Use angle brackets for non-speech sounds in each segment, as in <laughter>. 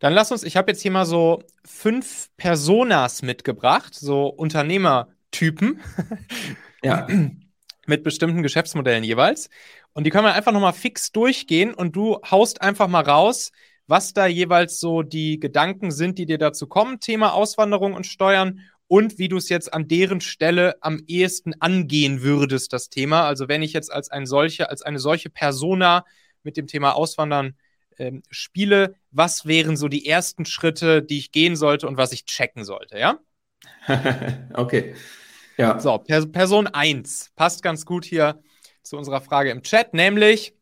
Dann lass uns, ich habe jetzt hier mal so fünf Personas mitgebracht, so Unternehmertypen. <laughs> Ja. <clears throat> Mit bestimmten Geschäftsmodellen jeweils. Und die können wir einfach nochmal fix durchgehen und du haust einfach mal raus, was da jeweils so die Gedanken sind, die dir dazu kommen, Thema Auswanderung und Steuern und wie du es jetzt an deren Stelle am ehesten angehen würdest, das Thema. Also wenn ich jetzt als ein solche, als eine solche Persona mit dem Thema Auswandern ähm, spiele, was wären so die ersten Schritte, die ich gehen sollte und was ich checken sollte, ja? <laughs> okay. Ja. So, per Person 1 passt ganz gut hier zu unserer Frage im Chat, nämlich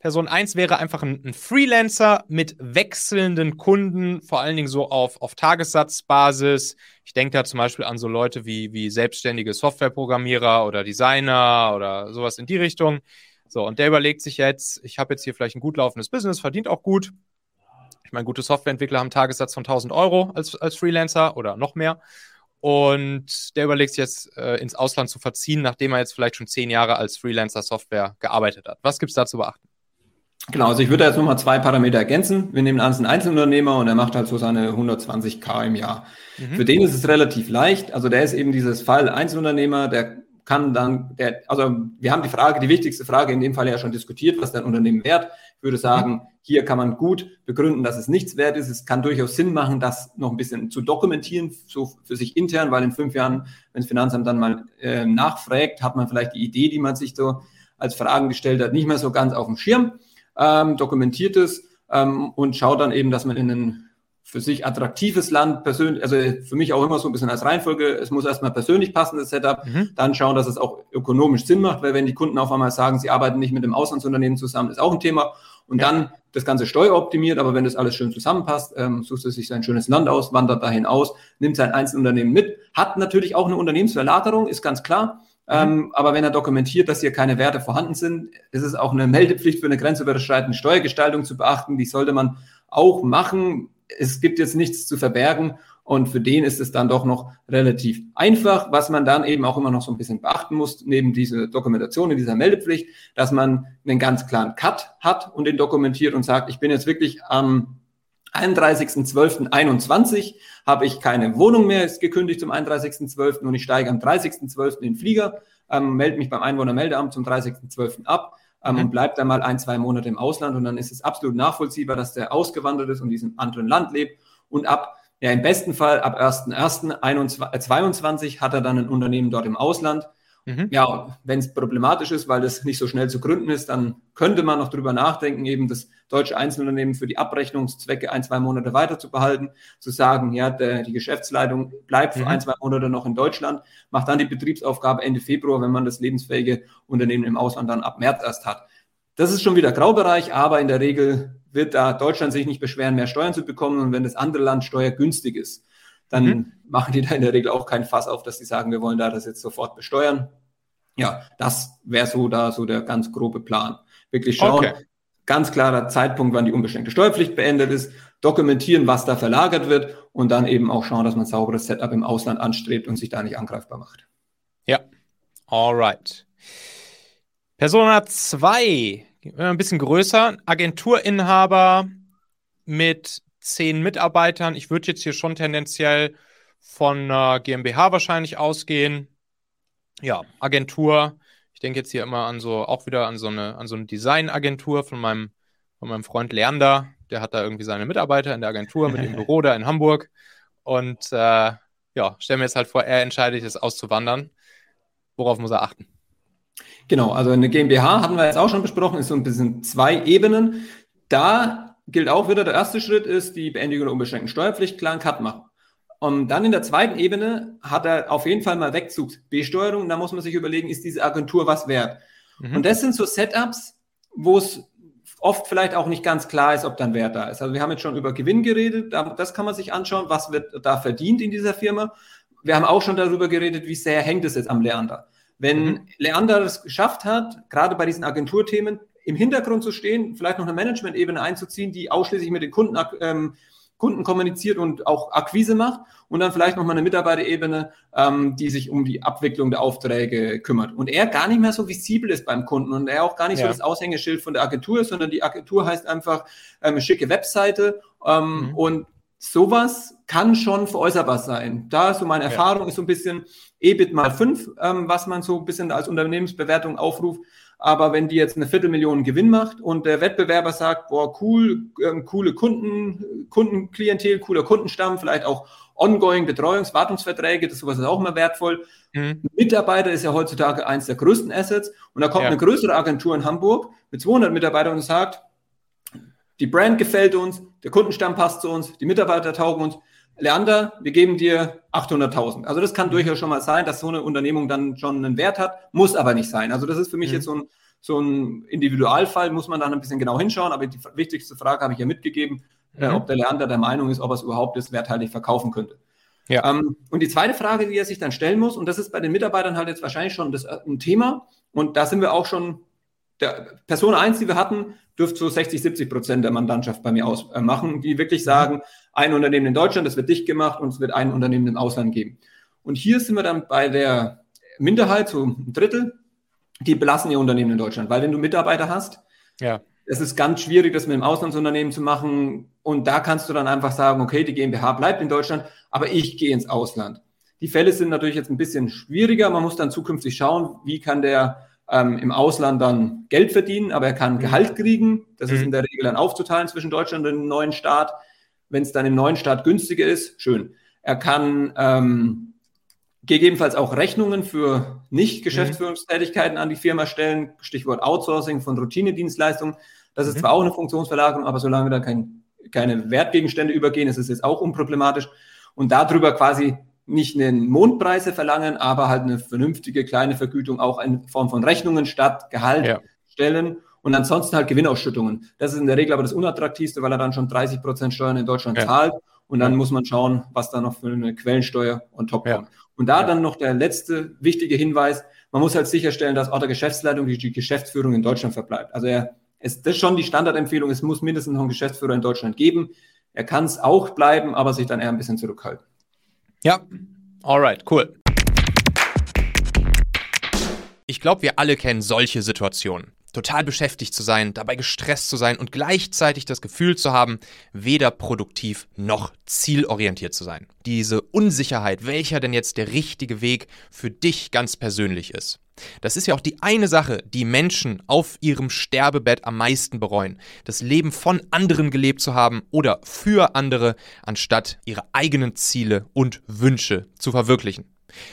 Person 1 wäre einfach ein, ein, Freelancer mit wechselnden Kunden, vor allen Dingen so auf, auf Tagessatzbasis. Ich denke da zum Beispiel an so Leute wie, wie selbstständige Softwareprogrammierer oder Designer oder sowas in die Richtung. So, und der überlegt sich jetzt, ich habe jetzt hier vielleicht ein gut laufendes Business, verdient auch gut. Ich meine, gute Softwareentwickler haben einen Tagessatz von 1000 Euro als, als Freelancer oder noch mehr. Und der überlegt sich jetzt, äh, ins Ausland zu verziehen, nachdem er jetzt vielleicht schon zehn Jahre als Freelancer-Software gearbeitet hat. Was gibt es da zu beachten? Genau, also ich würde jetzt nochmal zwei Parameter ergänzen. Wir nehmen an, es ist ein Einzelunternehmer und er macht halt so seine 120k im Jahr. Mhm. Für den ist es relativ leicht. Also der ist eben dieses Fall Einzelunternehmer, der kann dann, der, also wir haben die Frage, die wichtigste Frage in dem Fall ja schon diskutiert, was dein Unternehmen wert. Ich würde sagen, hier kann man gut begründen, dass es nichts wert ist. Es kann durchaus Sinn machen, das noch ein bisschen zu dokumentieren, so für sich intern, weil in fünf Jahren, wenn das Finanzamt dann mal äh, nachfragt, hat man vielleicht die Idee, die man sich so als Fragen gestellt hat, nicht mehr so ganz auf dem Schirm ähm, dokumentiert es ähm, und schaut dann eben, dass man in ein für sich attraktives Land persönlich, also für mich auch immer so ein bisschen als Reihenfolge, es muss erstmal persönlich passen, das Setup, mhm. dann schauen, dass es auch ökonomisch Sinn macht, weil wenn die Kunden auf einmal sagen, sie arbeiten nicht mit dem Auslandsunternehmen zusammen, ist auch ein Thema. Und ja. dann das Ganze steueroptimiert, aber wenn das alles schön zusammenpasst, ähm, sucht er sich sein schönes Land aus, wandert dahin aus, nimmt sein Einzelunternehmen mit, hat natürlich auch eine Unternehmensverlagerung, ist ganz klar. Mhm. Ähm, aber wenn er dokumentiert, dass hier keine Werte vorhanden sind, ist es auch eine Meldepflicht für eine grenzüberschreitende Steuergestaltung zu beachten. Die sollte man auch machen. Es gibt jetzt nichts zu verbergen. Und für den ist es dann doch noch relativ einfach, was man dann eben auch immer noch so ein bisschen beachten muss, neben dieser Dokumentation, in dieser Meldepflicht, dass man einen ganz klaren Cut hat und den dokumentiert und sagt, ich bin jetzt wirklich am 31.12.21 habe ich keine Wohnung mehr, ist gekündigt zum 31.12. und ich steige am 30.12. in den Flieger, ähm, melde mich beim Einwohnermeldeamt zum 30.12. ab ähm, mhm. und bleibe dann mal ein, zwei Monate im Ausland und dann ist es absolut nachvollziehbar, dass der ausgewandert ist und in diesem anderen Land lebt und ab, ja im besten Fall ab 1.1.22 hat er dann ein Unternehmen dort im Ausland Mhm. Ja, wenn es problematisch ist, weil das nicht so schnell zu gründen ist, dann könnte man noch drüber nachdenken, eben das deutsche Einzelunternehmen für die Abrechnungszwecke ein, zwei Monate weiter zu behalten, zu sagen, ja, der, die Geschäftsleitung bleibt für mhm. ein, zwei Monate noch in Deutschland, macht dann die Betriebsaufgabe Ende Februar, wenn man das lebensfähige Unternehmen im Ausland dann ab März erst hat. Das ist schon wieder Graubereich, aber in der Regel wird da Deutschland sich nicht beschweren, mehr Steuern zu bekommen. Und wenn das andere Land steuergünstig ist, dann mhm. machen die da in der Regel auch keinen Fass auf, dass sie sagen, wir wollen da das jetzt sofort besteuern. Ja, das wäre so da so der ganz grobe Plan. Wirklich schauen, okay. ganz klarer Zeitpunkt, wann die unbeschränkte Steuerpflicht beendet ist, dokumentieren, was da verlagert wird und dann eben auch schauen, dass man sauberes Setup im Ausland anstrebt und sich da nicht angreifbar macht. Ja, alright. Persona 2, ein bisschen größer, Agenturinhaber mit zehn Mitarbeitern. Ich würde jetzt hier schon tendenziell von einer GmbH wahrscheinlich ausgehen. Ja, Agentur. Ich denke jetzt hier immer an so, auch wieder an so eine, an so eine Designagentur von meinem, von meinem Freund Leander. Der hat da irgendwie seine Mitarbeiter in der Agentur mit dem <laughs> Büro da in Hamburg. Und äh, ja, stell mir jetzt halt vor, er entscheidet jetzt auszuwandern. Worauf muss er achten? Genau, also eine GmbH hatten wir jetzt auch schon besprochen, ist so ein bisschen zwei Ebenen. Da gilt auch wieder, der erste Schritt ist die Beendigung der unbeschränkten Steuerpflicht, klaren Cut machen. Und dann in der zweiten Ebene hat er auf jeden Fall mal Wegzugsbesteuerung. Da muss man sich überlegen, ist diese Agentur was wert? Mhm. Und das sind so Setups, wo es oft vielleicht auch nicht ganz klar ist, ob dann Wert da ist. Also wir haben jetzt schon über Gewinn geredet, das kann man sich anschauen, was wird da verdient in dieser Firma. Wir haben auch schon darüber geredet, wie sehr hängt es jetzt am Leander. Wenn mhm. Leander es geschafft hat, gerade bei diesen Agenturthemen, im Hintergrund zu stehen, vielleicht noch eine Management-Ebene einzuziehen, die ausschließlich mit den Kunden, ähm, Kunden kommuniziert und auch Akquise macht und dann vielleicht noch mal eine Mitarbeiterebene, ähm, die sich um die Abwicklung der Aufträge kümmert. Und er gar nicht mehr so visibel ist beim Kunden und er auch gar nicht ja. so das Aushängeschild von der Agentur ist, sondern die Agentur heißt einfach ähm, schicke Webseite Ähm, mhm. Und sowas kann schon veräußerbar sein. Da so meine Erfahrung ja. ist so ein bisschen EBIT mal 5, ähm, was man so ein bisschen als Unternehmensbewertung aufruft. Aber wenn die jetzt eine Viertelmillion Gewinn macht und der Wettbewerber sagt, boah, cool, ähm, coole Kunden, Kundenklientel, cooler Kundenstamm, vielleicht auch ongoing Betreuungs-, Wartungsverträge, das sowas ist auch immer wertvoll. Mhm. Mitarbeiter ist ja heutzutage eins der größten Assets. Und da kommt ja. eine größere Agentur in Hamburg mit 200 Mitarbeitern und sagt, die Brand gefällt uns, der Kundenstamm passt zu uns, die Mitarbeiter taugen uns. Leander, wir geben dir 800.000. Also das kann mhm. durchaus schon mal sein, dass so eine Unternehmung dann schon einen Wert hat, muss aber nicht sein. Also das ist für mich mhm. jetzt so ein, so ein Individualfall, muss man dann ein bisschen genau hinschauen. Aber die wichtigste Frage habe ich ja mitgegeben, äh, mhm. äh, ob der Leander der Meinung ist, ob er es überhaupt ist, werthaltig verkaufen könnte. Ja. Ähm, und die zweite Frage, die er sich dann stellen muss, und das ist bei den Mitarbeitern halt jetzt wahrscheinlich schon das, äh, ein Thema, und da sind wir auch schon, der Person 1, die wir hatten, dürfte so 60, 70 Prozent der Mandantschaft bei mir ausmachen, äh, die wirklich sagen, ein Unternehmen in Deutschland, das wird dicht gemacht und es wird ein Unternehmen im Ausland geben. Und hier sind wir dann bei der Minderheit, so ein Drittel, die belassen ihr Unternehmen in Deutschland, weil wenn du Mitarbeiter hast, ja. es ist ganz schwierig, das mit einem Auslandsunternehmen zu machen und da kannst du dann einfach sagen, okay, die GmbH bleibt in Deutschland, aber ich gehe ins Ausland. Die Fälle sind natürlich jetzt ein bisschen schwieriger, man muss dann zukünftig schauen, wie kann der ähm, im Ausland dann Geld verdienen, aber er kann mhm. Gehalt kriegen. Das mhm. ist in der Regel dann aufzuteilen zwischen Deutschland und dem neuen Staat. Wenn es dann im neuen Staat günstiger ist, schön. Er kann ähm, gegebenenfalls auch Rechnungen für Nicht-Geschäftsführungstätigkeiten an die Firma stellen. Stichwort Outsourcing von Routinedienstleistungen. Das ist mhm. zwar auch eine Funktionsverlagerung, aber solange da kein, keine Wertgegenstände übergehen, ist es jetzt auch unproblematisch. Und darüber quasi nicht einen Mondpreise verlangen, aber halt eine vernünftige kleine Vergütung auch in Form von Rechnungen statt Gehalt ja. stellen und ansonsten halt Gewinnausschüttungen. Das ist in der Regel aber das Unattraktivste, weil er dann schon 30 Prozent Steuern in Deutschland ja. zahlt und dann muss man schauen, was da noch für eine Quellensteuer on top kommt. Ja. Und da dann noch der letzte wichtige Hinweis, man muss halt sicherstellen, dass auch der Geschäftsleitung die, die Geschäftsführung in Deutschland verbleibt. Also er, ist das ist schon die Standardempfehlung, es muss mindestens noch einen Geschäftsführer in Deutschland geben. Er kann es auch bleiben, aber sich dann eher ein bisschen zurückhalten. Ja, alright, cool. Ich glaube, wir alle kennen solche Situationen. Total beschäftigt zu sein, dabei gestresst zu sein und gleichzeitig das Gefühl zu haben, weder produktiv noch zielorientiert zu sein. Diese Unsicherheit, welcher denn jetzt der richtige Weg für dich ganz persönlich ist. Das ist ja auch die eine Sache, die Menschen auf ihrem Sterbebett am meisten bereuen. Das Leben von anderen gelebt zu haben oder für andere, anstatt ihre eigenen Ziele und Wünsche zu verwirklichen.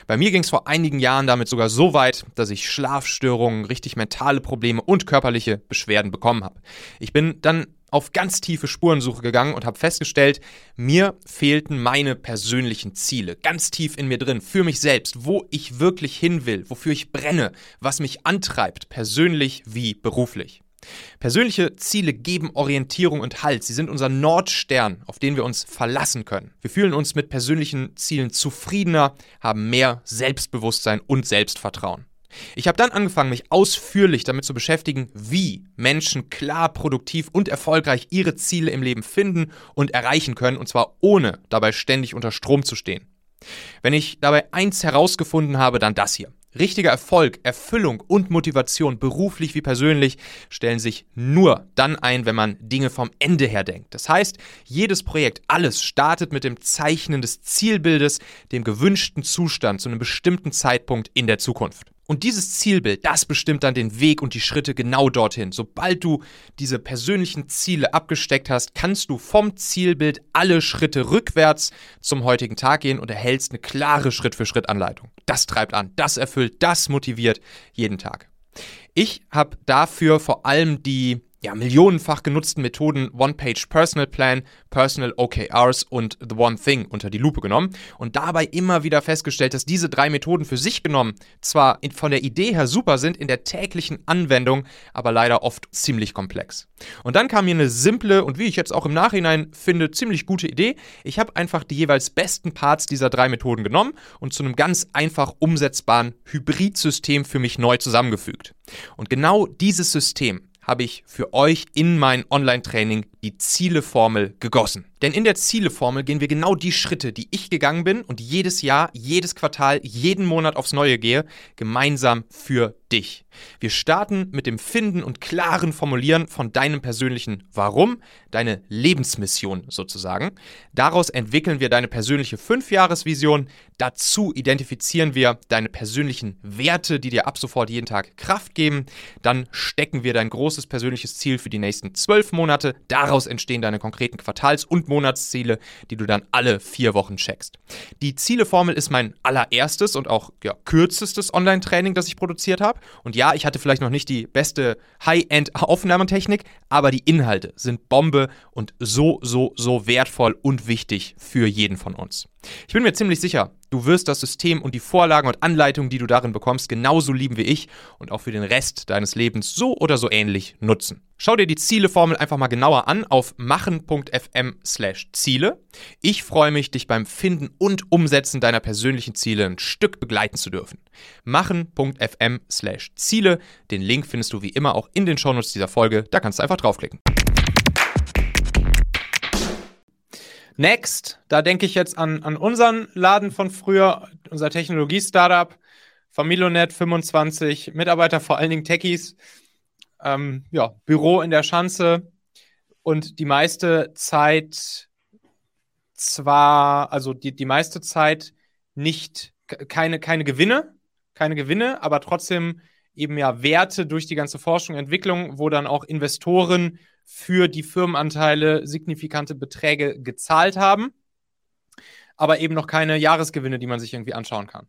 Bei mir ging es vor einigen Jahren damit sogar so weit, dass ich Schlafstörungen, richtig mentale Probleme und körperliche Beschwerden bekommen habe. Ich bin dann auf ganz tiefe Spurensuche gegangen und habe festgestellt, mir fehlten meine persönlichen Ziele, ganz tief in mir drin, für mich selbst, wo ich wirklich hin will, wofür ich brenne, was mich antreibt, persönlich wie beruflich. Persönliche Ziele geben Orientierung und Halt. Sie sind unser Nordstern, auf den wir uns verlassen können. Wir fühlen uns mit persönlichen Zielen zufriedener, haben mehr Selbstbewusstsein und Selbstvertrauen. Ich habe dann angefangen, mich ausführlich damit zu beschäftigen, wie Menschen klar, produktiv und erfolgreich ihre Ziele im Leben finden und erreichen können, und zwar ohne dabei ständig unter Strom zu stehen. Wenn ich dabei eins herausgefunden habe, dann das hier. Richtiger Erfolg, Erfüllung und Motivation, beruflich wie persönlich, stellen sich nur dann ein, wenn man Dinge vom Ende her denkt. Das heißt, jedes Projekt, alles startet mit dem Zeichnen des Zielbildes, dem gewünschten Zustand zu einem bestimmten Zeitpunkt in der Zukunft. Und dieses Zielbild, das bestimmt dann den Weg und die Schritte genau dorthin. Sobald du diese persönlichen Ziele abgesteckt hast, kannst du vom Zielbild alle Schritte rückwärts zum heutigen Tag gehen und erhältst eine klare Schritt-für-Schritt-Anleitung. Das treibt an, das erfüllt, das motiviert jeden Tag. Ich habe dafür vor allem die ja, millionenfach genutzten Methoden One-Page Personal Plan, Personal OKRs und The One Thing unter die Lupe genommen und dabei immer wieder festgestellt, dass diese drei Methoden für sich genommen zwar von der Idee her super sind, in der täglichen Anwendung aber leider oft ziemlich komplex. Und dann kam mir eine simple und wie ich jetzt auch im Nachhinein finde, ziemlich gute Idee. Ich habe einfach die jeweils besten Parts dieser drei Methoden genommen und zu einem ganz einfach umsetzbaren Hybridsystem für mich neu zusammengefügt. Und genau dieses System habe ich für euch in mein Online-Training die Zieleformel gegossen. Denn in der Zieleformel gehen wir genau die Schritte, die ich gegangen bin und jedes Jahr, jedes Quartal, jeden Monat aufs Neue gehe, gemeinsam für dich. Wir starten mit dem Finden und klaren Formulieren von deinem persönlichen Warum, deine Lebensmission sozusagen. Daraus entwickeln wir deine persönliche Fünfjahresvision. Dazu identifizieren wir deine persönlichen Werte, die dir ab sofort jeden Tag Kraft geben. Dann stecken wir dein großes persönliches Ziel für die nächsten zwölf Monate. Daraus entstehen deine konkreten Quartals- und Monatsziele, die du dann alle vier Wochen checkst. Die Zieleformel ist mein allererstes und auch ja, kürzestes Online-Training, das ich produziert habe. Und ja, ich hatte vielleicht noch nicht die beste High-End-Aufnahmetechnik, aber die Inhalte sind Bombe und so, so, so wertvoll und wichtig für jeden von uns. Ich bin mir ziemlich sicher, du wirst das System und die Vorlagen und Anleitungen, die du darin bekommst, genauso lieben wie ich und auch für den Rest deines Lebens so oder so ähnlich nutzen. Schau dir die Zieleformel einfach mal genauer an auf machen.fm/ziele. Ich freue mich, dich beim Finden und Umsetzen deiner persönlichen Ziele ein Stück begleiten zu dürfen. machen.fm/ziele. Den Link findest du wie immer auch in den Shownotes dieser Folge. Da kannst du einfach draufklicken. Next, da denke ich jetzt an, an unseren Laden von früher, unser Technologie-Startup, Familonet 25, Mitarbeiter, vor allen Dingen Techies, ähm, ja, Büro in der Schanze und die meiste Zeit zwar, also die, die meiste Zeit nicht, keine, keine Gewinne, keine Gewinne, aber trotzdem eben ja Werte durch die ganze Forschung Entwicklung, wo dann auch Investoren für die Firmenanteile signifikante Beträge gezahlt haben, aber eben noch keine Jahresgewinne, die man sich irgendwie anschauen kann.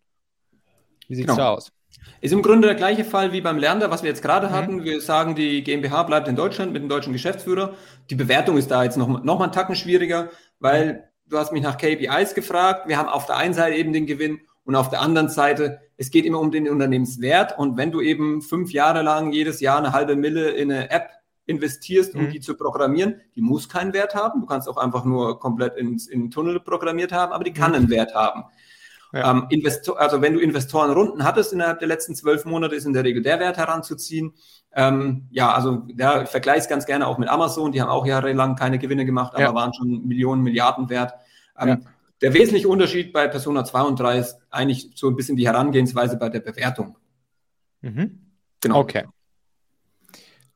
Wie sieht es genau. da aus? Ist im Grunde der gleiche Fall wie beim Lerner, was wir jetzt gerade mhm. hatten. Wir sagen, die GmbH bleibt in Deutschland mit dem deutschen Geschäftsführer. Die Bewertung ist da jetzt noch, noch mal einen Tacken schwieriger, weil du hast mich nach KPIs gefragt. Wir haben auf der einen Seite eben den Gewinn und auf der anderen Seite, es geht immer um den Unternehmenswert. Und wenn du eben fünf Jahre lang jedes Jahr eine halbe Mille in eine App investierst, um mhm. die zu programmieren, die muss keinen Wert haben. Du kannst auch einfach nur komplett ins, in den Tunnel programmiert haben, aber die kann mhm. einen Wert haben. Ja. Ähm, Investor, also wenn du Investorenrunden hattest innerhalb der letzten zwölf Monate, ist in der Regel der Wert heranzuziehen. Ähm, ja, also der ich vergleiche es ganz gerne auch mit Amazon. Die haben auch jahrelang keine Gewinne gemacht, aber ja. waren schon Millionen, Milliarden wert. Ähm, ja. Der wesentliche Unterschied bei Persona 2 und 3 ist eigentlich so ein bisschen die Herangehensweise bei der Bewertung. Mhm. Genau. Okay.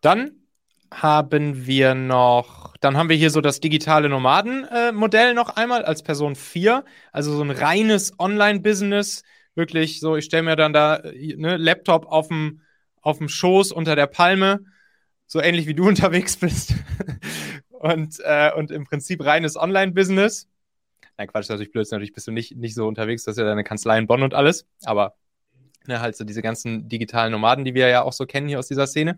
Dann haben wir noch, dann haben wir hier so das digitale Nomaden-Modell äh, noch einmal als Person 4, also so ein reines Online-Business, wirklich so, ich stelle mir dann da äh, ne, Laptop auf dem auf dem Schoß unter der Palme, so ähnlich wie du <laughs> unterwegs bist. Und, äh, und im Prinzip reines Online-Business. Nein, Quatsch, natürlich blöd, natürlich bist du nicht, nicht so unterwegs, das ist ja deine Kanzlei in Bonn und alles, aber Ne, halt so diese ganzen digitalen Nomaden, die wir ja auch so kennen hier aus dieser Szene.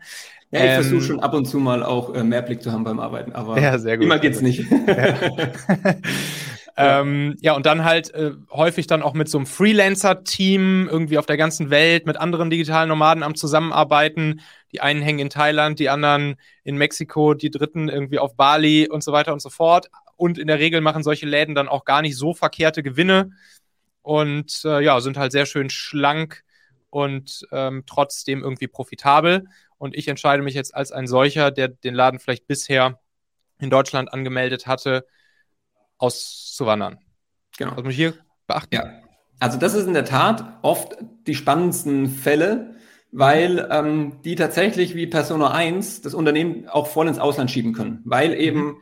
Ja, ich ähm, versuche schon ab und zu mal auch äh, mehr Blick zu haben beim Arbeiten, aber ja, sehr gut, immer geht's nicht. <laughs> Ja. ähm, ja, und dann halt äh, häufig dann auch mit so einem Freelancer-Team irgendwie auf der ganzen Welt mit anderen digitalen Nomaden am Zusammenarbeiten. Die einen hängen in Thailand, die anderen in Mexiko, die dritten irgendwie auf Bali und so weiter und so fort. Und in der Regel machen solche Läden dann auch gar nicht so verkehrte Gewinne und äh, ja, sind halt sehr schön schlank und ähm, trotzdem irgendwie profitabel. Und ich entscheide mich jetzt als ein solcher, der den Laden vielleicht bisher in Deutschland angemeldet hatte, auszuwandern. Genau. Was muss ich hier beachten? Ja. Also das ist in der Tat oft die spannendsten Fälle, weil ähm, die tatsächlich wie Persona 1 das Unternehmen auch voll ins Ausland schieben können. Weil mhm. eben, mhm.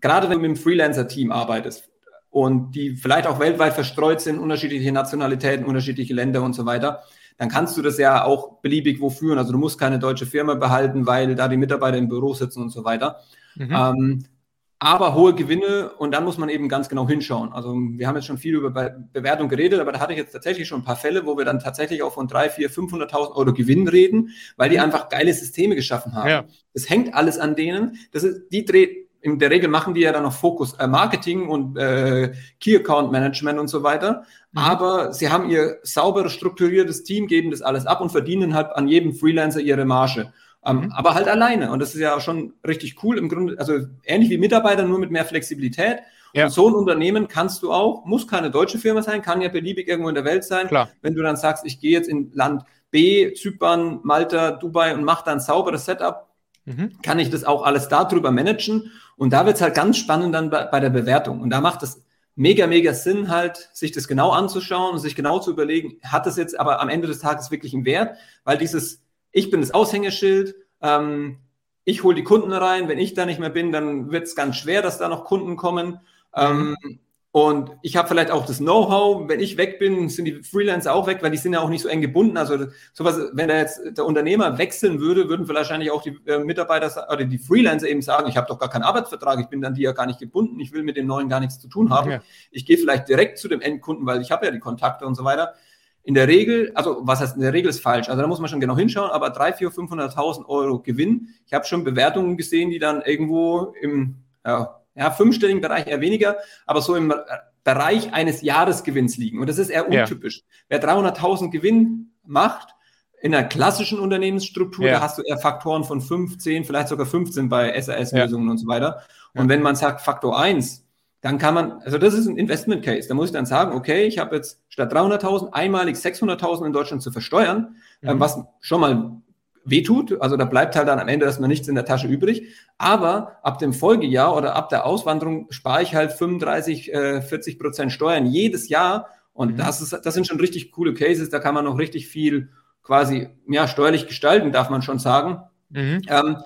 gerade wenn du mit einem Freelancer-Team arbeitest und die vielleicht auch weltweit verstreut sind, unterschiedliche Nationalitäten, unterschiedliche Länder und so weiter, dann kannst du das ja auch beliebig wo führen. Also du musst keine deutsche Firma behalten, weil da die Mitarbeiter im Büro sitzen und so weiter. Mhm. Ähm, aber hohe Gewinne und dann muss man eben ganz genau hinschauen. Also wir haben jetzt schon viel über Be Bewertung geredet, aber da hatte ich jetzt tatsächlich schon ein paar Fälle, wo wir dann tatsächlich auch von 3, 4, 500.000 Euro Gewinn reden, weil die mhm. einfach geile Systeme geschaffen haben. Ja. Das hängt alles an denen. Das ist, die dreht, in der Regel machen die ja dann noch Fokus äh, Marketing und äh, Key Account Management und so weiter. Mhm. Aber sie haben ihr sauberes, strukturiertes Team, geben das alles ab und verdienen halt an jedem Freelancer ihre Marge. Ähm, mhm. aber halt alleine. Und das ist ja schon richtig cool im Grunde, also ähnlich wie Mitarbeiter, nur mit mehr Flexibilität. Ja. Und so ein Unternehmen kannst du auch, muss keine deutsche Firma sein, kann ja beliebig irgendwo in der Welt sein. Klar. Wenn du dann sagst, ich gehe jetzt in Land B, Zypern, Malta, Dubai und mache dann sauberes Setup, mhm. kann ich das auch alles darüber managen. Und da wird es halt ganz spannend dann bei, bei der Bewertung. Und da macht es mega, mega Sinn, halt, sich das genau anzuschauen und sich genau zu überlegen, hat das jetzt aber am Ende des Tages wirklich einen Wert? Weil dieses, ich bin das Aushängeschild, ähm, ich hole die Kunden rein, wenn ich da nicht mehr bin, dann wird es ganz schwer, dass da noch Kunden kommen. Ähm, und ich habe vielleicht auch das Know-how, wenn ich weg bin, sind die Freelancer auch weg, weil die sind ja auch nicht so eng gebunden. Also sowas, wenn da jetzt der Unternehmer wechseln würde, würden wahrscheinlich auch die äh, Mitarbeiter oder die Freelancer eben sagen, ich habe doch gar keinen Arbeitsvertrag, ich bin dann die ja gar nicht gebunden, ich will mit dem neuen gar nichts zu tun haben. Ja. Ich gehe vielleicht direkt zu dem Endkunden, weil ich habe ja die Kontakte und so weiter. In der Regel, also was heißt in der Regel ist falsch, also da muss man schon genau hinschauen, aber 3, 4, 500.000 Euro Gewinn. Ich habe schon Bewertungen gesehen, die dann irgendwo im ja, ja, fünfstelligen Bereich eher weniger, aber so im Bereich eines Jahresgewinns liegen. Und das ist eher untypisch. Ja. Wer 300.000 Gewinn macht, in einer klassischen Unternehmensstruktur, ja. da hast du eher Faktoren von 15, vielleicht sogar 15 bei SAS-Lösungen ja. und so weiter. Und wenn man sagt Faktor 1, dann kann man, also das ist ein Investment Case. Da muss ich dann sagen, okay, ich habe jetzt statt 300.000 einmalig 600.000 in Deutschland zu versteuern, ähm, mhm. was schon mal wehtut. Also da bleibt halt dann am Ende erstmal nichts in der Tasche übrig. Aber ab dem Folgejahr oder ab der Auswanderung spare ich halt 35, äh, 40 Prozent Steuern jedes Jahr. Und mhm. das, ist, das sind schon richtig coole Cases. Da kann man noch richtig viel quasi ja, steuerlich gestalten, darf man schon sagen. Mhm. Ähm,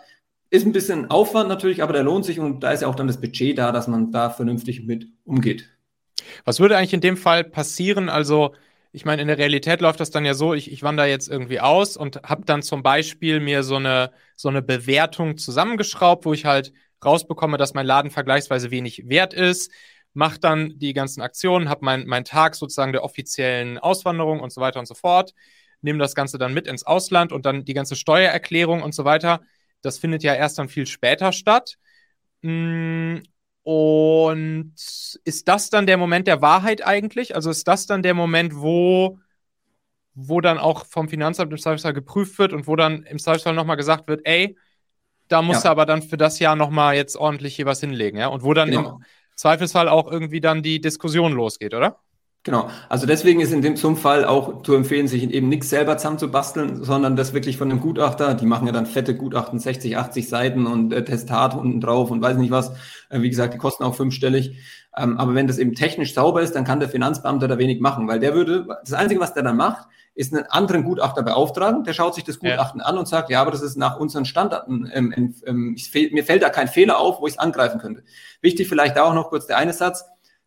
ist ein bisschen Aufwand natürlich, aber der lohnt sich und da ist ja auch dann das Budget da, dass man da vernünftig mit umgeht. Was würde eigentlich in dem Fall passieren? Also ich meine, in der Realität läuft das dann ja so, ich, ich wandere jetzt irgendwie aus und habe dann zum Beispiel mir so eine, so eine Bewertung zusammengeschraubt, wo ich halt rausbekomme, dass mein Laden vergleichsweise wenig wert ist, mache dann die ganzen Aktionen, habe meinen mein Tag sozusagen der offiziellen Auswanderung und so weiter und so fort, nehme das Ganze dann mit ins Ausland und dann die ganze Steuererklärung und so weiter. Das findet ja erst dann viel später statt. Mm, und ist das dann der Moment der Wahrheit eigentlich? Also ist das dann der Moment, wo, wo dann auch vom Finanzamt im Zweifelsfall geprüft wird und wo dann im Zweifelsfall nochmal gesagt wird, ey, da musst ja. du aber dann für das Jahr nochmal jetzt ordentlich hier was hinlegen, ja? Und wo dann genau. im Zweifelsfall auch irgendwie dann die Diskussion losgeht, oder? Genau, also deswegen ist in dem zum Fall auch zu empfehlen, sich eben nichts selber zusammenzubasteln, sondern das wirklich von einem Gutachter, die machen ja dann fette Gutachten, 60, 80 Seiten und äh, Testat unten drauf und weiß nicht was. Äh, wie gesagt, die kosten auch fünfstellig. Ähm, aber wenn das eben technisch sauber ist, dann kann der Finanzbeamte da wenig machen, weil der würde, das Einzige, was der dann macht, ist einen anderen Gutachter beauftragen, der schaut sich das Gutachten ja. an und sagt, ja, aber das ist nach unseren Standarten, ähm, ähm, ich, mir fällt da kein Fehler auf, wo ich es angreifen könnte. Wichtig vielleicht da auch noch kurz der eine Satz,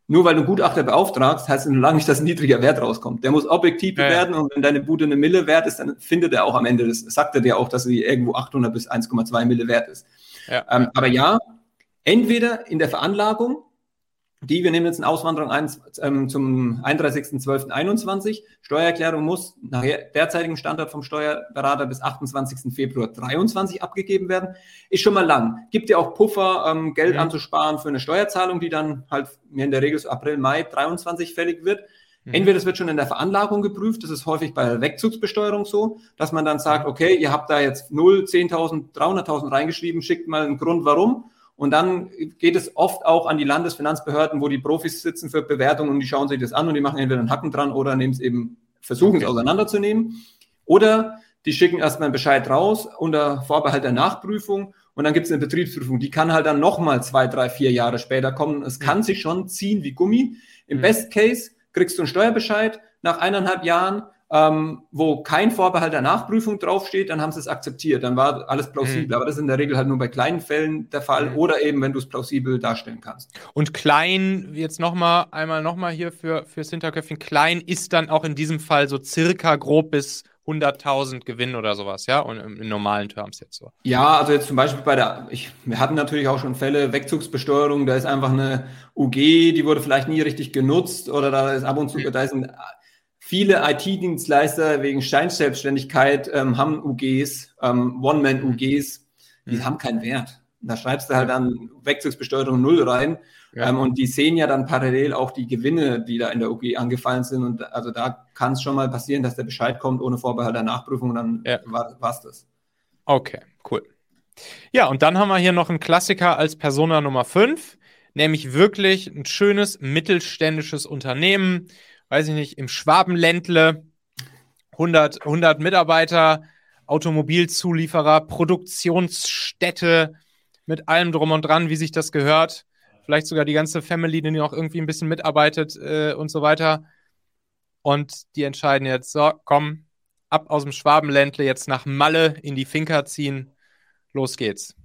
nur weil du einen Gutachter beauftragst, heißt es noch lange nicht, dass ein niedriger Wert rauskommt. Der muss objektiv ja. bewerten und wenn deine Bude eine Mille wert ist, dann findet er auch am Ende, das sagt er dir auch, dass sie irgendwo 800 bis 1,2 Mille wert ist. Ja. Ähm, aber ja, entweder in der Veranlagung die, wir nehmen jetzt eine Auswanderung ein, ähm, zum 31.12.21. Steuererklärung muss nach derzeitigem Standard vom Steuerberater bis 28. Februar 23 abgegeben werden. Ist schon mal lang. Gibt ja auch Puffer, ähm, Geld mhm. anzusparen für eine Steuerzahlung, die dann halt mir in der Regel so April, Mai 23 fällig wird. Mhm. Entweder das wird schon in der Veranlagung geprüft, das ist häufig bei der Wegzugsbesteuerung so, dass man dann sagt, mhm. okay, ihr habt da jetzt 0, 10.000, 300.000 reingeschrieben, schickt mal einen Grund, warum und dann geht es oft auch an die Landesfinanzbehörden, wo die Profis sitzen für Bewertungen und die schauen sich das an und die machen entweder einen Hacken dran oder nehmen es eben, versuchen es auseinanderzunehmen. Oder die schicken erstmal einen Bescheid raus unter Vorbehalt der Nachprüfung und dann gibt es eine Betriebsprüfung. Die kann halt dann nochmal zwei, drei, vier Jahre später kommen. Es kann sich schon ziehen wie Gummi. Im mhm. Best Case kriegst du einen Steuerbescheid nach eineinhalb Jahren ähm, wo kein Vorbehalt der Nachprüfung draufsteht, dann haben sie es akzeptiert, dann war alles plausibel. Mhm. Aber das ist in der Regel halt nur bei kleinen Fällen der Fall mhm. oder eben, wenn du es plausibel darstellen kannst. Und klein, jetzt nochmal, einmal nochmal hier für, fürs Hinterköpfchen, klein ist dann auch in diesem Fall so circa grob bis 100.000 Gewinn oder sowas, ja? Und in normalen Terms jetzt so. Ja, also jetzt zum Beispiel bei der, ich, wir hatten natürlich auch schon Fälle, Wegzugsbesteuerung, da ist einfach eine UG, die wurde vielleicht nie richtig genutzt oder da ist ab und zu, mhm. da ist ein Viele IT-Dienstleister wegen Scheinselbstständigkeit ähm, haben UGs, ähm, One-Man-UGs, die mhm. haben keinen Wert. Da schreibst du halt dann Wechselbesteuerung null rein ja. ähm, und die sehen ja dann parallel auch die Gewinne, die da in der UG angefallen sind und also da kann es schon mal passieren, dass der Bescheid kommt ohne Vorbehalt der Nachprüfung und dann ja. war es das. Okay, cool. Ja, und dann haben wir hier noch einen Klassiker als Persona Nummer 5, nämlich wirklich ein schönes mittelständisches Unternehmen, weiß ich nicht, im Schwabenländle, 100, 100 Mitarbeiter, Automobilzulieferer, Produktionsstätte mit allem drum und dran, wie sich das gehört. Vielleicht sogar die ganze Family, die noch irgendwie ein bisschen mitarbeitet äh, und so weiter. Und die entscheiden jetzt, so, komm, ab aus dem Schwabenländle, jetzt nach Malle in die Finca ziehen. Los geht's.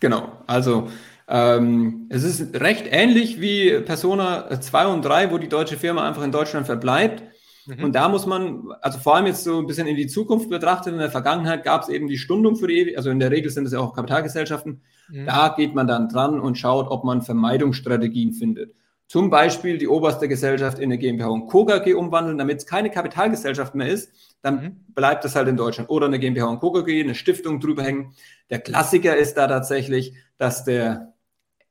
Genau, also ähm, es ist recht ähnlich wie Persona 2 und 3, wo die deutsche Firma einfach in Deutschland verbleibt. Mhm. Und da muss man, also vor allem jetzt so ein bisschen in die Zukunft betrachtet, in der Vergangenheit gab es eben die Stundung für die, also in der Regel sind es ja auch Kapitalgesellschaften, mhm. da geht man dann dran und schaut, ob man Vermeidungsstrategien findet. Zum Beispiel die oberste Gesellschaft in eine GmbH und Co. KG umwandeln, damit es keine Kapitalgesellschaft mehr ist, dann mhm. bleibt es halt in Deutschland. Oder eine GmbH und Co. KG, eine Stiftung drüber hängen. Der Klassiker ist da tatsächlich, dass der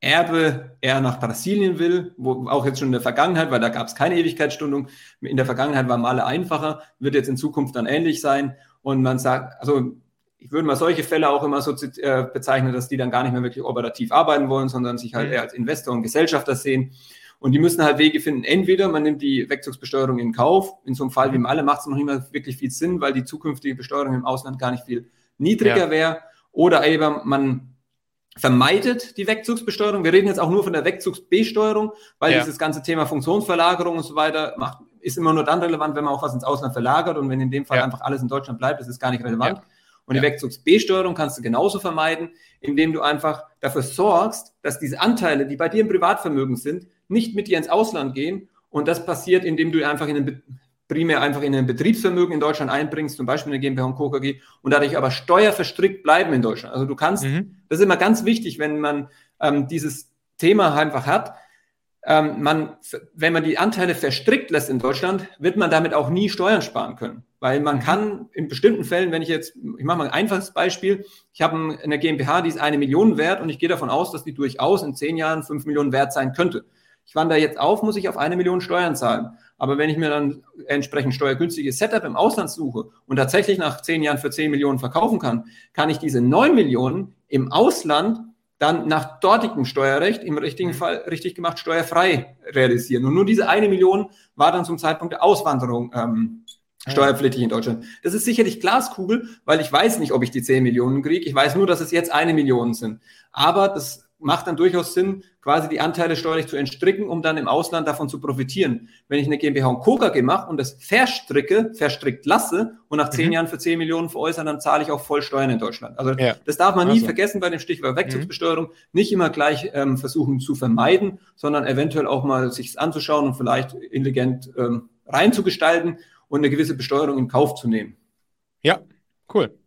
Erbe eher nach Brasilien will, wo auch jetzt schon in der Vergangenheit, weil da gab es keine Ewigkeitsstundung, in der Vergangenheit war Male einfacher, wird jetzt in Zukunft dann ähnlich sein. Und man sagt, also ich würde mal solche Fälle auch immer so äh, bezeichnen, dass die dann gar nicht mehr wirklich operativ arbeiten wollen, sondern sich halt mhm. eher als Investor und Gesellschafter sehen. Und die müssen halt Wege finden. Entweder man nimmt die Wegzugsbesteuerung in Kauf. In so einem Fall wie mhm. Malle macht es noch nicht mehr wirklich viel Sinn, weil die zukünftige Besteuerung im Ausland gar nicht viel niedriger ja. wäre. Oder eben man vermeidet die Wegzugsbesteuerung. Wir reden jetzt auch nur von der Wegzugsbesteuerung, weil ja. dieses ganze Thema Funktionsverlagerung und so weiter macht, ist immer nur dann relevant, wenn man auch was ins Ausland verlagert und wenn in dem Fall ja. einfach alles in Deutschland bleibt, ist es gar nicht relevant. Ja. Und die Wegzugsbesteuerung kannst du genauso vermeiden, indem du einfach dafür sorgst, dass diese Anteile, die bei dir im Privatvermögen sind, nicht mit dir ins Ausland gehen. Und das passiert, indem du einfach in den primär einfach in ein Betriebsvermögen in Deutschland einbringst, zum Beispiel eine GmbH und Co. KG, und dadurch aber steuerverstrickt bleiben in Deutschland. Also du kannst, mhm. das ist immer ganz wichtig, wenn man ähm, dieses Thema einfach hat. Ähm, man, wenn man die Anteile verstrickt lässt in Deutschland, wird man damit auch nie Steuern sparen können. Weil man mhm. kann in bestimmten Fällen, wenn ich jetzt, ich mache mal ein einfaches Beispiel, ich habe eine GmbH, die ist eine Million wert und ich gehe davon aus, dass die durchaus in zehn Jahren fünf Millionen wert sein könnte. Ich wandere jetzt auf, muss ich auf eine Million Steuern zahlen. Aber wenn ich mir dann entsprechend steuergünstiges Setup im Ausland suche und tatsächlich nach zehn Jahren für zehn Millionen verkaufen kann, kann ich diese neun Millionen im Ausland dann nach dortigem Steuerrecht, im richtigen mhm. Fall richtig gemacht, steuerfrei realisieren. Und nur diese eine Million war dann zum Zeitpunkt der Auswanderung ähm, steuerpflichtig in Deutschland. Das ist sicherlich Glaskugel, weil ich weiß nicht, ob ich die zehn Millionen kriege. Ich weiß nur, dass es jetzt eine Million sind. Aber das macht dann durchaus Sinn, quasi die Anteile steuerlich zu entstricken, um dann im Ausland davon zu profitieren. Wenn ich eine GmbH und Co. KG mache und das verstricke, verstrickt lasse und nach zehn mhm. Jahren für zehn Millionen veräußere, dann zahle ich auch voll Steuern in Deutschland. Also ja. das darf man nie also. vergessen bei dem Stichwort Wegzugsbesteuerung. Mhm. Nicht immer gleich ähm, versuchen zu vermeiden, sondern eventuell auch mal sich anzuschauen und vielleicht intelligent ähm, reinzugestalten und eine gewisse Besteuerung in Kauf zu nehmen. Ja, cool.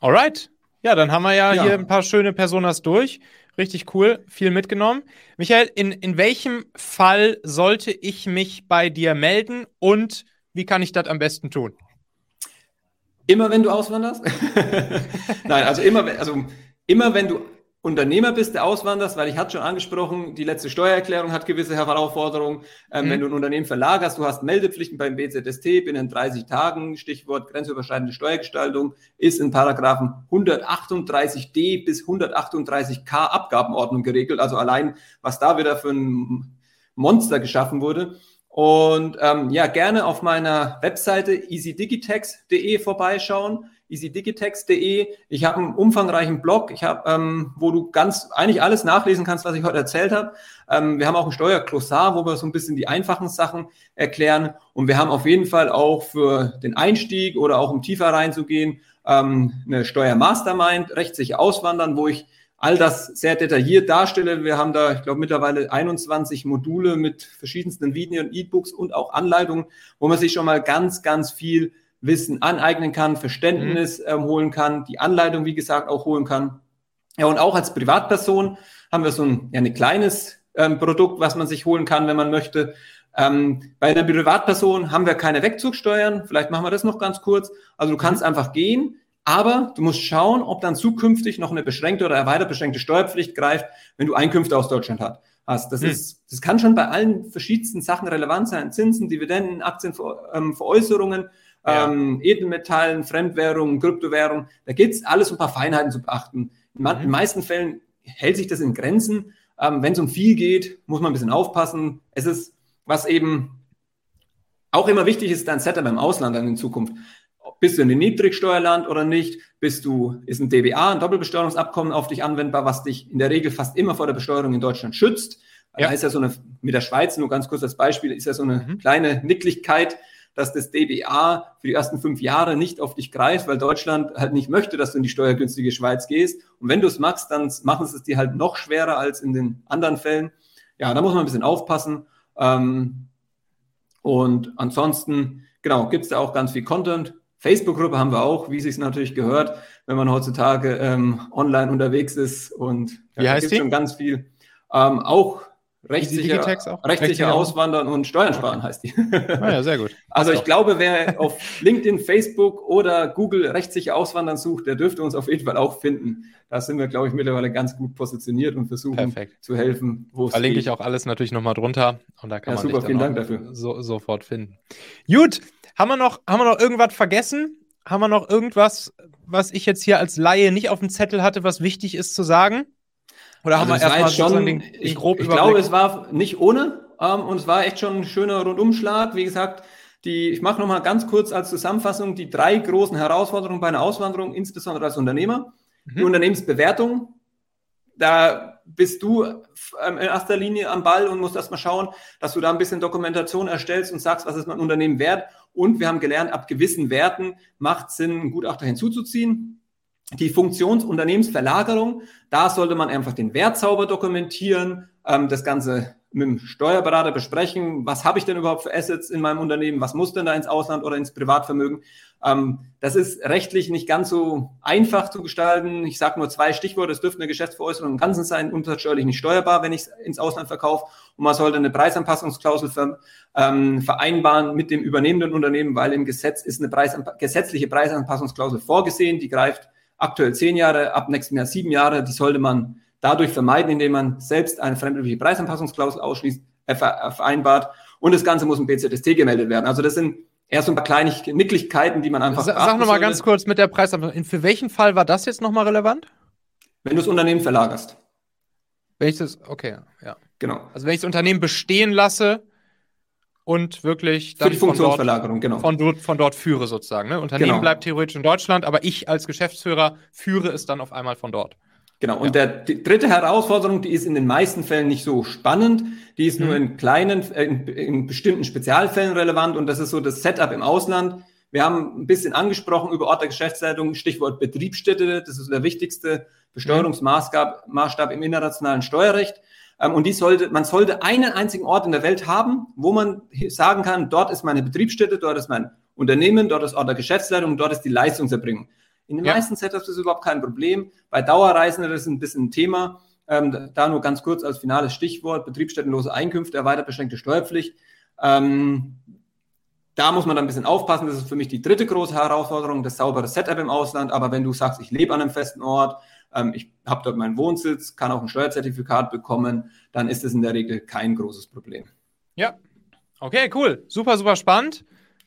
Alright. Ja, dann haben wir ja, ja. hier ein paar schöne Personas durch. Richtig cool, viel mitgenommen. Michael, in, in welchem Fall sollte ich mich bei dir melden und wie kann ich das am besten tun? Immer wenn du auswanderst? <laughs> Nein, also immer, also immer wenn du Unternehmer bist, der auswanderst, weil ich hatte schon angesprochen, die letzte Steuererklärung hat gewisse Herausforderungen. Ähm, mhm. Wenn du ein Unternehmen verlagerst, du hast Meldepflichten beim BZST binnen 30 Tagen, Stichwort grenzüberschreitende Steuergestaltung, ist in Paragraphen 138d bis 138k Abgabenordnung geregelt. Also allein, was da wieder für ein Monster geschaffen wurde. Und ähm, ja, gerne auf meiner Webseite easydigitex.de vorbeischauen easydigitex.de. Ich habe einen umfangreichen Blog, ich habe, ähm, wo du ganz eigentlich alles nachlesen kannst, was ich heute erzählt habe. Ähm, wir haben auch ein Steuerklossar, wo wir so ein bisschen die einfachen Sachen erklären. Und wir haben auf jeden Fall auch für den Einstieg oder auch um tiefer reinzugehen ähm, eine Steuermastermind, rechtssicher auswandern, wo ich all das sehr detailliert darstelle. Wir haben da, ich glaube, mittlerweile 21 Module mit verschiedensten Videos und E-Books und auch Anleitungen, wo man sich schon mal ganz, ganz viel Wissen aneignen kann, Verständnis mhm. ähm, holen kann, die Anleitung, wie gesagt, auch holen kann. Ja, und auch als Privatperson haben wir so ein, ja, ein kleines ähm, Produkt, was man sich holen kann, wenn man möchte. Ähm, bei einer Privatperson haben wir keine Wegzugsteuern. Vielleicht machen wir das noch ganz kurz. Also du kannst mhm. einfach gehen, aber du musst schauen, ob dann zukünftig noch eine beschränkte oder erweitert beschränkte Steuerpflicht greift, wenn du Einkünfte aus Deutschland hast. Das, mhm. ist, das kann schon bei allen verschiedensten Sachen relevant sein. Zinsen, Dividenden, Aktienveräußerungen. Ähm, ja. ähm, Edelmetallen, Fremdwährungen, Kryptowährungen. Da geht es alles um ein paar Feinheiten zu beachten. In mhm. den meisten Fällen hält sich das in Grenzen. Ähm, Wenn es um viel geht, muss man ein bisschen aufpassen. Es ist, was eben auch immer wichtig ist, dein Setup im Ausland dann in Zukunft. bist du in dem Niedrigsteuerland oder nicht? Bist du, ist ein DBA, ein Doppelbesteuerungsabkommen auf dich anwendbar, was dich in der Regel fast immer vor der Besteuerung in Deutschland schützt? Ja. Da ist ja so eine, mit der Schweiz, nur ganz kurz als Beispiel, ist ja so eine mhm. kleine Nicklichkeit, dass das DBA für die ersten fünf Jahre nicht auf dich greift, weil Deutschland halt nicht möchte, dass du in die steuergünstige Schweiz gehst. Und wenn du es machst, dann machen sie es dir halt noch schwerer als in den anderen Fällen. Ja, da muss man ein bisschen aufpassen. Ähm, und ansonsten, genau, gibt es da auch ganz viel Content. Facebook-Gruppe haben wir auch, wie sich natürlich gehört, wenn man heutzutage ähm, online unterwegs ist. Und wie ja, heißt die? schon ganz viel. Ähm, auch Rechtssicher, rechtssicher auswandern und Steuern sparen heißt die. Ah ja, sehr gut. <laughs> Also ich glaube, wer auf LinkedIn, Facebook oder Google rechtssicher auswandern sucht, der dürfte uns auf jeden Fall auch finden. Da sind wir, glaube ich, mittlerweile ganz gut positioniert und versuchen Perfekt. zu helfen, Verlinke ich auch alles natürlich nochmal drunter und da kann ja, man super, vielen Dank dafür. So, sofort finden. Gut, haben wir noch, haben wir noch irgendwas vergessen? Haben wir noch irgendwas, was ich jetzt hier als Laie nicht auf dem Zettel hatte, was wichtig ist zu sagen? Oder haben also wir erstmal schon den, den ich, grob Ich glaube, es war nicht ohne ähm, und es war echt schon ein schöner Rundumschlag. Wie gesagt, die, ich mache nochmal ganz kurz als Zusammenfassung die drei großen Herausforderungen bei einer Auswanderung, insbesondere als Unternehmer. Mhm. Die Unternehmensbewertung, da bist du ähm, in erster Linie am Ball und musst erstmal schauen, dass du da ein bisschen Dokumentation erstellst und sagst, was ist mein Unternehmen wert. Und wir haben gelernt, ab gewissen Werten macht es Sinn, einen Gutachter hinzuzuziehen. Die Funktionsunternehmensverlagerung, da sollte man einfach den Wert sauber dokumentieren, ähm, das Ganze mit dem Steuerberater besprechen, was habe ich denn überhaupt für Assets in meinem Unternehmen, was muss denn da ins Ausland oder ins Privatvermögen. Ähm, das ist rechtlich nicht ganz so einfach zu gestalten. Ich sage nur zwei Stichworte, es dürfte eine Geschäftsveräußerung im Ganzen sein, umsatzsteuerlich nicht steuerbar, wenn ich es ins Ausland verkaufe. Und man sollte eine Preisanpassungsklausel ver, ähm, vereinbaren mit dem übernehmenden Unternehmen, weil im Gesetz ist eine Preisanpa gesetzliche Preisanpassungsklausel vorgesehen, die greift aktuell zehn Jahre, ab nächstem Jahr sieben Jahre. Die sollte man dadurch vermeiden, indem man selbst eine fremdliche Preisanpassungsklausel ausschließt, äh, vereinbart. Und das Ganze muss im BZST gemeldet werden. Also das sind eher so ein paar Kleinigkeiten, die man einfach. Sag, sag nochmal ganz kurz mit der Preisanpassung. Für welchen Fall war das jetzt nochmal relevant? Wenn du das Unternehmen verlagerst. Wenn ich das, okay, ja. Genau. Also wenn ich das Unternehmen bestehen lasse, und wirklich dann die Funktionsverlagerung, genau. Von dort, von dort führe sozusagen. Ne? Unternehmen genau. bleibt theoretisch in Deutschland, aber ich als Geschäftsführer führe es dann auf einmal von dort. Genau. Und ja. der, die dritte Herausforderung, die ist in den meisten Fällen nicht so spannend. Die ist mhm. nur in kleinen, äh, in, in, bestimmten Spezialfällen relevant. Und das ist so das Setup im Ausland. Wir haben ein bisschen angesprochen über Ort der Geschäftsleitung, Stichwort Betriebsstätte. Das ist der wichtigste Besteuerungsmaßstab Maßstab im internationalen Steuerrecht. Ähm, und die sollte, man sollte einen einzigen Ort in der Welt haben, wo man sagen kann, dort ist meine Betriebsstätte, dort ist mein Unternehmen, dort ist Ort der Geschäftsleitung, dort ist die Leistungserbringung. In den ja. meisten Setups ist das überhaupt kein Problem. Bei Dauerreisenden ist es ein bisschen ein Thema. Ähm, da nur ganz kurz als finales Stichwort, betriebsstättenlose Einkünfte, erweitert beschränkte Steuerpflicht. Ähm, da muss man dann ein bisschen aufpassen. Das ist für mich die dritte große Herausforderung, das saubere Setup im Ausland. Aber wenn du sagst, ich lebe an einem festen Ort, ähm, ich habe dort meinen Wohnsitz, kann auch ein Steuerzertifikat bekommen, dann ist es in der Regel kein großes Problem. Ja, okay, cool. Super, super spannend.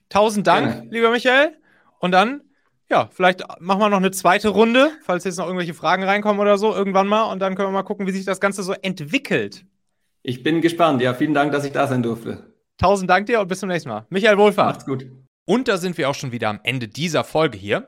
Tausend Dank, Gerne. lieber Michael. Und dann, ja, vielleicht machen wir noch eine zweite Runde, falls jetzt noch irgendwelche Fragen reinkommen oder so, irgendwann mal. Und dann können wir mal gucken, wie sich das Ganze so entwickelt. Ich bin gespannt. Ja, vielen Dank, dass ich da sein durfte. Tausend Dank dir und bis zum nächsten Mal. Michael Wohlfahrt. Macht's gut. Und da sind wir auch schon wieder am Ende dieser Folge hier.